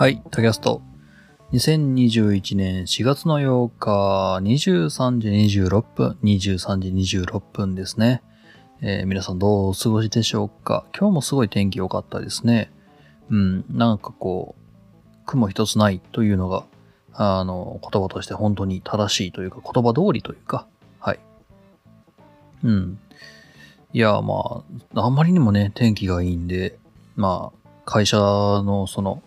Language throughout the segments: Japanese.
はい、タキャスト。2021年4月の8日、23時26分、23時26分ですね。えー皆さんどうお過ごしでしょうか？今日もすごい天気良かったですね。うん、なんかこう、雲一つないというのが、あの、言葉として本当に正しいというか、言葉通りというか、はい。うん。いや、まあ、あんまりにもね、天気がいいんで、まあ、会社のその、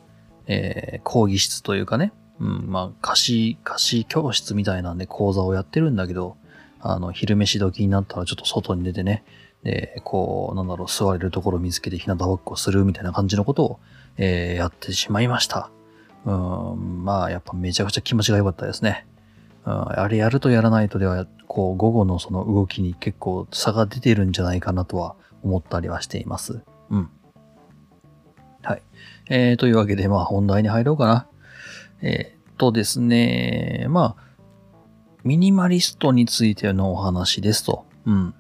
えー講義室というかね、うん、まあ、貸し、貸し教室みたいなんで講座をやってるんだけど、あの、昼飯時になったらちょっと外に出てね、で、こう、なんだろう、座れるところを見つけて日向ぼっこするみたいな感じのことを、えーやってしまいました。うん、まあ、やっぱめちゃくちゃ気持ちが良かったですね。うん、あれやるとやらないとでは、こう、午後のその動きに結構差が出てるんじゃないかなとは思ったりはしています。うん。はい。えー、というわけで、まあ、本題に入ろうかな。えーっとですね、まあ、ミニマリストについてのお話ですと。うん。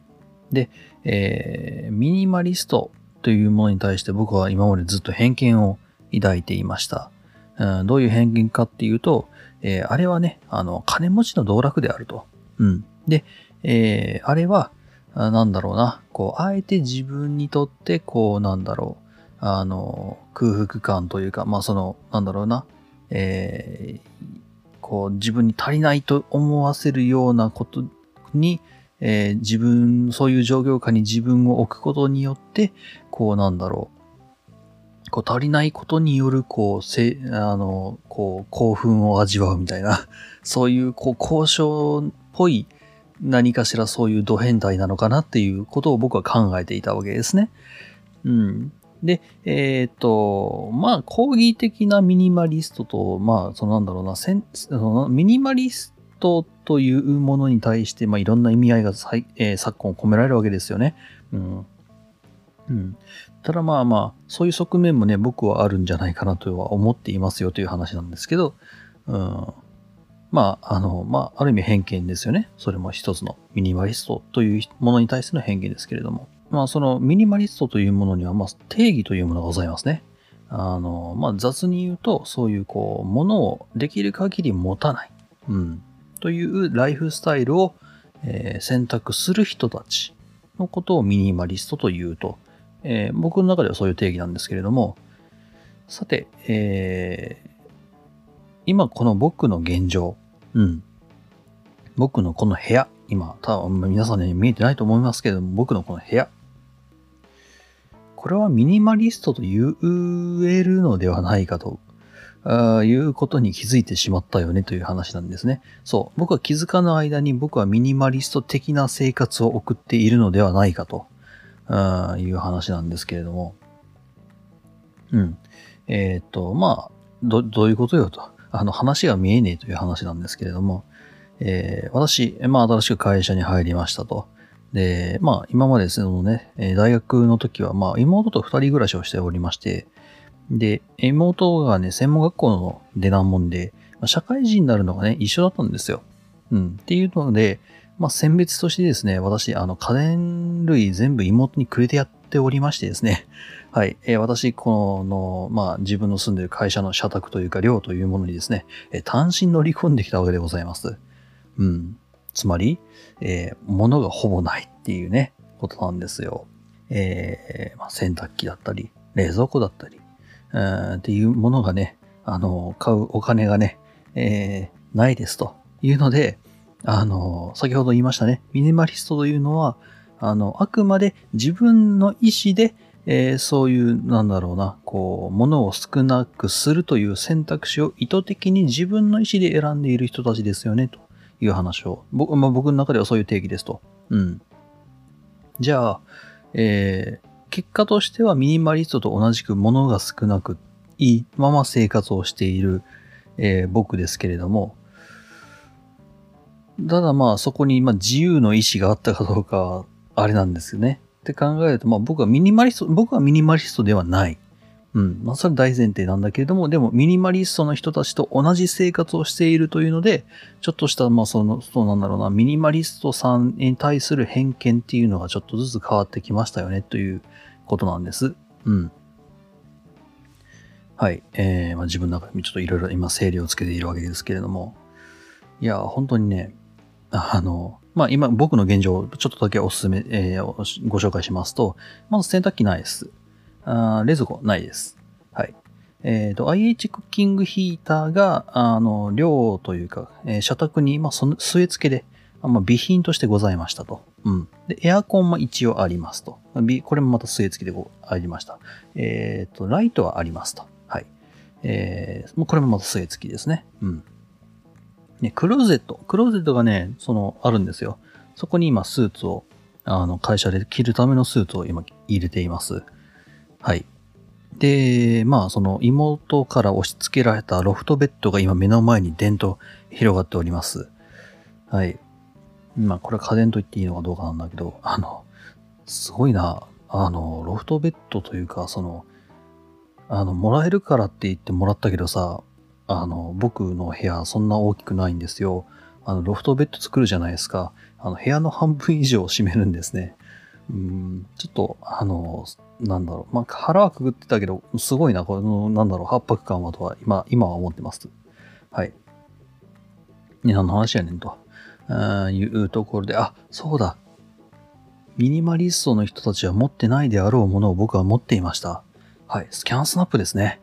で、えーミニマリストというものに対して僕は今までずっと偏見を抱いていました。うん、どういう偏見かっていうと、えーあれはね、あの、金持ちの道楽であると。うん。で、えーあれは、なんだろうな、こう、あえて自分にとって、こう、なんだろう、あの、空腹感というか、まあ、その、なんだろうな、えーこう、自分に足りないと思わせるようなことに、えー自分、そういう状況下に自分を置くことによって、こう、なんだろう、こう、足りないことによる、こう、せ、あの、こう、興奮を味わうみたいな、そういう、こう、交渉っぽい、何かしらそういうド変態なのかなっていうことを僕は考えていたわけですね。うん。で、えっ、と、まあ、講義的なミニマリストと、まあ、そのなんだろうな、せんそのミニマリストというものに対して、まあ、いろんな意味合いがさい、えー昨今込められるわけですよね。うん。うん。ただまあまあ、そういう側面もね、僕はあるんじゃないかなとは思っていますよという話なんですけど、うん。まあ、あの、まあ、ある意味偏見ですよね。それも一つのミニマリストというものに対しての偏見ですけれども。まあ、そのミニマリストというものには、ま、定義というものがございますね。あの、まあ、雑に言うと、そういう、こう、ものをできる限り持たない。うん。というライフスタイルを、えー選択する人たちのことをミニマリストというと、えー僕の中ではそういう定義なんですけれども、さて、えー今この僕の現状、うん。僕のこの部屋、今、多分皆さんに見えてないと思いますけれども、僕のこの部屋。これはミニマリストと言えるのではないかと、あいうことに気づいてしまったよねという話なんですね。そう。僕は気づかぬ間に僕はミニマリスト的な生活を送っているのではないかと、あいう話なんですけれども。うん。えっ、と、まあ、ど、どういうことよと。あの、話が見えねえという話なんですけれども、えー私、まあ、新しく会社に入りましたと。で、まあ、今までそのね、大学の時は、まあ、妹と二人暮らしをしておりまして、で、妹がね、専門学校の出なもんで、まあ社会人になるのがね、一緒だったんですよ。うん。っていうので、まあ、選別としてですね、私、あの、家電類全部妹にくれてやっておりましてですね、はい。えー私、この、まあ、自分の住んでる会社の社宅というか、寮というものにですね、単身乗り込んできたわけでございます。うん。つまり、えー物がほぼないっていうね、ことなんですよ。えーまあ、洗濯機だったり、冷蔵庫だったり、うーっていうものがね、あの、買うお金がね、えーないですというので、あの、先ほど言いましたね、ミニマリストというのは、あの、あくまで自分の意思で、えーそういう、なんだろうな、こう、物を少なくするという選択肢を意図的に自分の意思で選んでいる人たちですよね、という話を。僕、まあ、僕の中ではそういう定義ですと。うん。じゃあ、えー結果としてはミニマリストと同じく物が少なくいいまま生活をしている、えー僕ですけれども、ただまあそこにま自由の意志があったかどうかあれなんですよね。って考えると、まあ僕はミニマリスト、僕はミニマリストではない。うん。まあそれ大前提なんだけれども、でもミニマリストの人たちと同じ生活をしているというので、ちょっとした、まあその、そうなんだろうな、ミニマリストさんに対する偏見っていうのがちょっとずつ変わってきましたよねということなんです。うん。はい。えー、まあ、自分の中でちょっといろいろ今整理をつけているわけですけれども、いや、本当にね、あの、まあ、今僕の現状、ちょっとだけおすすめ、えー、ご紹介しますと、まず洗濯機ないです。あ冷蔵庫ないです。はい。えっ、ー、と、IH クッキングヒーターが、あの、量というか、えー、社宅に、まあ、その、据え付けで、まあ、備品としてございましたと。うん。で、エアコンも一応ありますと。これもまた据え付けでありました。えっ、ー、と、ライトはありますと。はい。えー、これもまた据え付きですね。うん。ね、クローゼット。クローゼットがね、その、あるんですよ。そこに今、スーツを、あの、会社で着るためのスーツを今、入れています。はい。で、まあ、その妹から押し付けられたロフトベッドが今目の前に伝と広がっております。はい。まあ、これは家電と言っていいのかどうかなんだけど、あの、すごいな。あの、ロフトベッドというか、その、あの、もらえるからって言ってもらったけどさ、あの、僕の部屋そんな大きくないんですよ。あの、ロフトベッド作るじゃないですか。あの、部屋の半分以上を占めるんですね。うん、ちょっと、あの、なんだろう。まあ、腹はくぐってたけど、すごいな、この、なんだろう、圧迫感はとは、今、今は思ってます。はい。ね、何の話やねんと。いうところで、あ、そうだ。ミニマリストの人たちは持ってないであろうものを僕は持っていました。はい。スキャンスナップですね。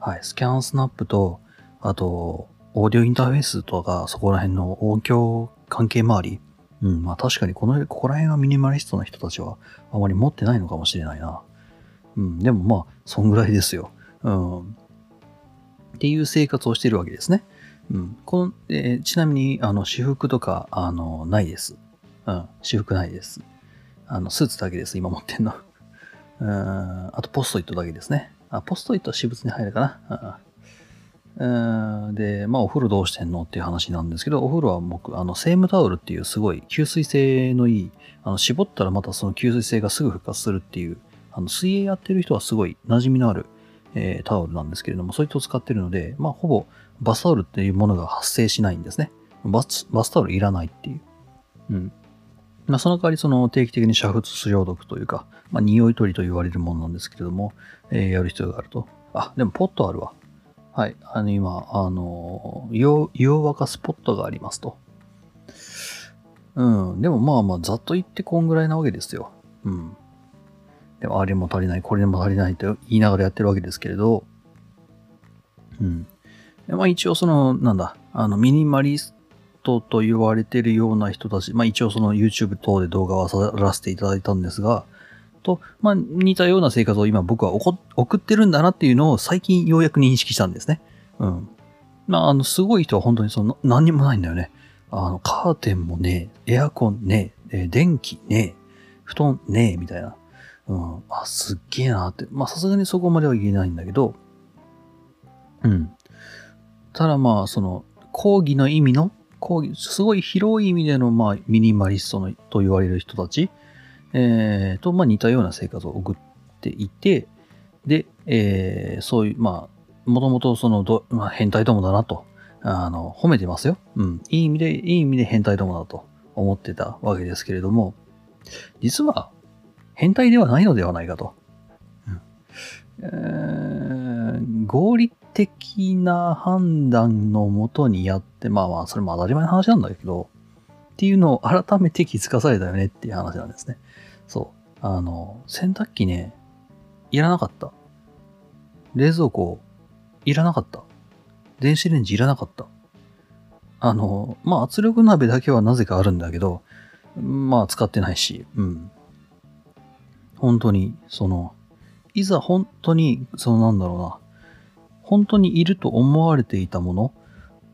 はい。スキャンスナップと、あと、オーディオインターフェースとか、そこら辺の音響関係周り。うん。まあ確かにこの、ここら辺はミニマリストの人たちはあまり持ってないのかもしれないな。うん。でもまあ、そんぐらいですよ。うん。っていう生活をしてるわけですね。うん。この、えー、ちなみに、あの、私服とか、あの、ないです。うん。私服ないです。あの、スーツだけです、今持ってんの。うん。あと、ポストイットだけですね。あ、ポストイットは私物に入るかな。うん。で、まあ、お風呂どうしてんのっていう話なんですけど、お風呂は僕、あの、セームタオルっていうすごい吸水性のいい、あの、絞ったらまたその吸水性がすぐ復活するっていう、あの、水泳やってる人はすごい馴染みのある、えー、タオルなんですけれども、そういったを使ってるので、まあ、ほぼバスタオルっていうものが発生しないんですね。バスバスタオルいらないっていう。うん。まあ、その代わり、その定期的に煮沸消毒というか、まあ、匂い取りと言われるものなんですけれども、えー、やる必要があると。あ、でもポットあるわ。はい。あの、今、あの、湯を沸かすポットがありますと。うん。でもまあまあ、ざっと言ってこんぐらいなわけですよ。うん。でも、あれも足りない、これも足りないと言いながらやってるわけですけれど、うん。まあ一応その、なんだ、あの、ミニマリストと言われてるような人たち、まあ一応その YouTube 等で動画をさらせていただいたんですが、と、まあ似たような生活を今僕は送ってるんだなっていうのを最近ようやく認識したんですね。うん。まああの、すごい人は本当にその、何にもないんだよね。あの、カーテンもねえエアコンねえ、電気ねえ布団ねえみたいな。うん。あ、すっげえなって。まあさすがにそこまでは言えないんだけど、うん。ただまあ、その、講義の意味の、講義、すごい広い意味での、まあ、ミニマリストのと言われる人たち、えー、と、まあ、似たような生活を送っていて、で、えー、そういう、まあ、もともとそのど、まあ、変態どもだなと、あの、褒めてますよ。うん。いい意味で、いい意味で変態どもだと思ってたわけですけれども、実は、変態ではないのではないかと。うん、えー、合理的な判断のもとにやって、まあまあ、それも当たり前の話なんだけど、っていうのを改めて気づかされたよねっていう話なんですね。あの、洗濯機ね、いらなかった。冷蔵庫、いらなかった。電子レンジいらなかった。あの、まあ圧力鍋だけはなぜかあるんだけど、まあ使ってないし、うん。本当に、その、いざ本当に、そのなんだろうな、本当にいると思われていたもの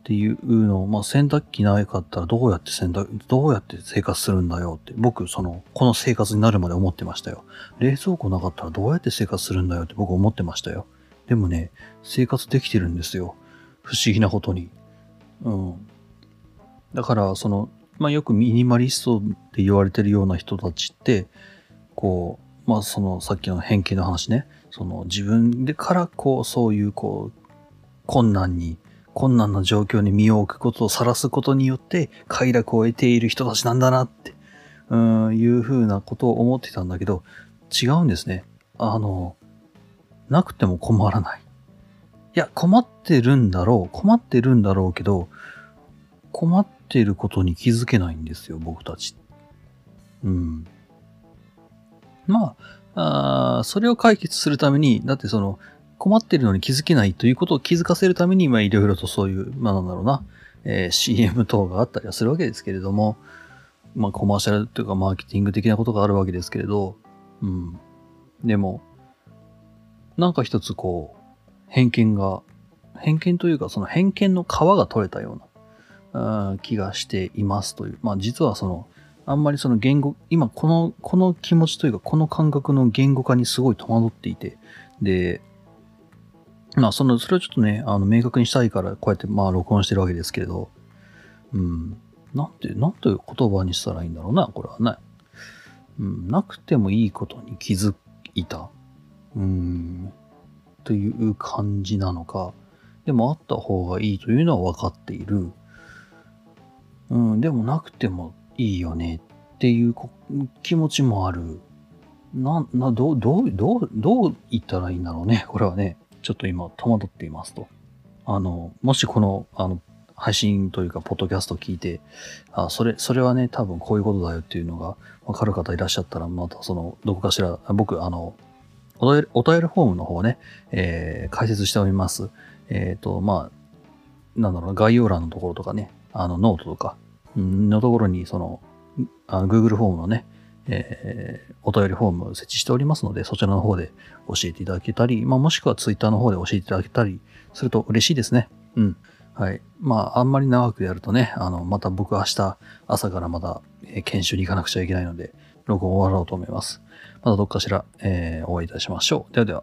っていうのを、まあ、洗濯機ないかったらどうやって洗濯、どうやって生活するんだよって、僕、その、この生活になるまで思ってましたよ。冷蔵庫なかったらどうやって生活するんだよって僕思ってましたよ。でもね、生活できてるんですよ。不思議なことに。うん。だから、その、まあ、よくミニマリストって言われてるような人たちって、こう、まあ、その、さっきの変形の話ね。その自分でからこう、そういうこう、困難に、困難な状況に身を置くことを晒すことによって快楽を得ている人たちなんだなって、うん、いうふうなことを思ってたんだけど、違うんですね。あの、なくても困らない。いや、困ってるんだろう。困ってるんだろうけど、困ってることに気づけないんですよ、僕たち。うん。まあ、あそれを解決するために、だってその、困ってるのに気づけないということを気づかせるために、まあ、いろいろとそういう、まあ、なんだろうな、えー、CM 等があったりはするわけですけれども、まあ、コマーシャルというか、マーケティング的なことがあるわけですけれど、うん。でも、なんか一つこう、偏見が、偏見というか、その偏見の皮が取れたような、気がしていますという。まあ、実はその、あんまりその言語、今この、この気持ちというか、この感覚の言語化にすごい戸惑っていて、で、まあ、その、それをちょっとね、あの、明確にしたいから、こうやって、まあ、録音してるわけですけれど、うん。なんて、なんていう言葉にしたらいいんだろうな、これはね。うん、なくてもいいことに気づいた。うん。という感じなのか、でもあった方がいいというのは分かっている。うん、でもなくてもいいよねっていう気持ちもある。な、な、どう、どう、どう、どう言ったらいいんだろうね。これはね。ちょっと今戸惑っていますと。あの、もしこの、あの、配信というか、ポッドキャスト聞いて、あ、それ、それはね、多分こういうことだよっていうのがわかる方いらっしゃったら、またその、どこかしら、僕、あの、お便り、お便りフォームの方ね、えー、開設しております。えっ、ー、と、まあ、なんだろう、概要欄のところとかね、あの、ノートとか、のところに、その、あの Google フォームのね、えー、お便りフォーム設置しておりますので、そちらの方で教えていただけたり、まあ、もしくは Twitter の方で教えていただけたりすると嬉しいですね。うん。はい。まあ、あんまり長くやるとね、あの、また僕明日朝からまた、え、研修に行かなくちゃいけないので、録音終わろうと思います。またどっかしら、えー、お会いいたしましょう。ではでは。